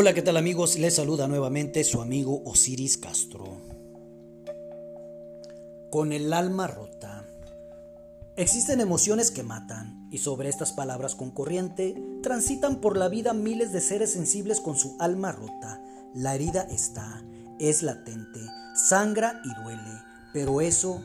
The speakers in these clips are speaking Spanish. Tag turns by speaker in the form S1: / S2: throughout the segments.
S1: Hola, ¿qué tal amigos? Les saluda nuevamente su amigo Osiris Castro. Con el alma rota. Existen emociones que matan y sobre estas palabras con corriente transitan por la vida miles de seres sensibles con su alma rota. La herida está, es latente, sangra y duele, pero eso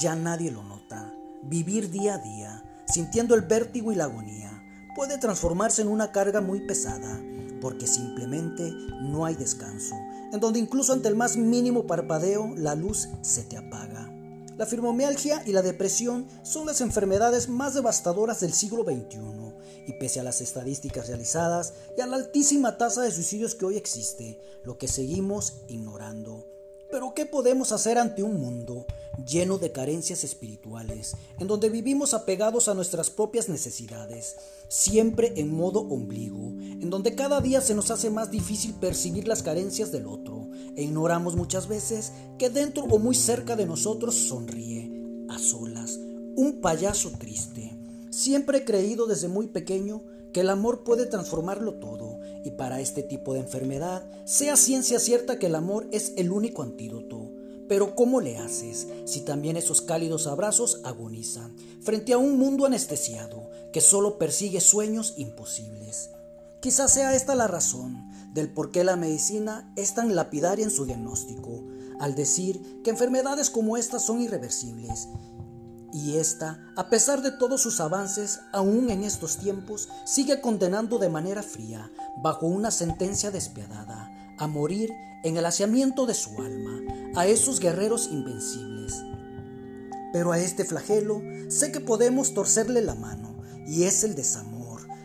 S1: ya nadie lo nota. Vivir día a día, sintiendo el vértigo y la agonía, puede transformarse en una carga muy pesada porque simplemente no hay descanso, en donde incluso ante el más mínimo parpadeo la luz se te apaga. La fibromialgia y la depresión son las enfermedades más devastadoras del siglo XXI, y pese a las estadísticas realizadas y a la altísima tasa de suicidios que hoy existe, lo que seguimos ignorando pero ¿qué podemos hacer ante un mundo lleno de carencias espirituales, en donde vivimos apegados a nuestras propias necesidades, siempre en modo ombligo, en donde cada día se nos hace más difícil percibir las carencias del otro, e ignoramos muchas veces que dentro o muy cerca de nosotros sonríe, a solas, un payaso triste? Siempre he creído desde muy pequeño que el amor puede transformarlo todo y para este tipo de enfermedad sea ciencia cierta que el amor es el único antídoto. Pero ¿cómo le haces si también esos cálidos abrazos agonizan frente a un mundo anestesiado que solo persigue sueños imposibles? Quizás sea esta la razón del por qué la medicina es tan lapidaria en su diagnóstico, al decir que enfermedades como estas son irreversibles y esta, a pesar de todos sus avances, aún en estos tiempos, sigue condenando de manera fría, bajo una sentencia despiadada, a morir en el haciamiento de su alma, a esos guerreros invencibles. Pero a este flagelo sé que podemos torcerle la mano, y es el desamor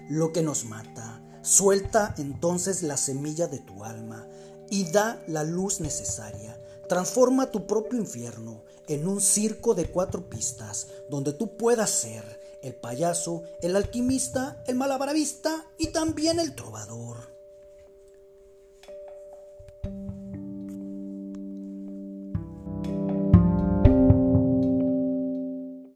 S1: lo que nos mata. Suelta entonces la semilla de tu alma y da la luz necesaria. Transforma tu propio infierno en un circo de cuatro pistas donde tú puedas ser el payaso, el alquimista, el malabarista y también el trovador.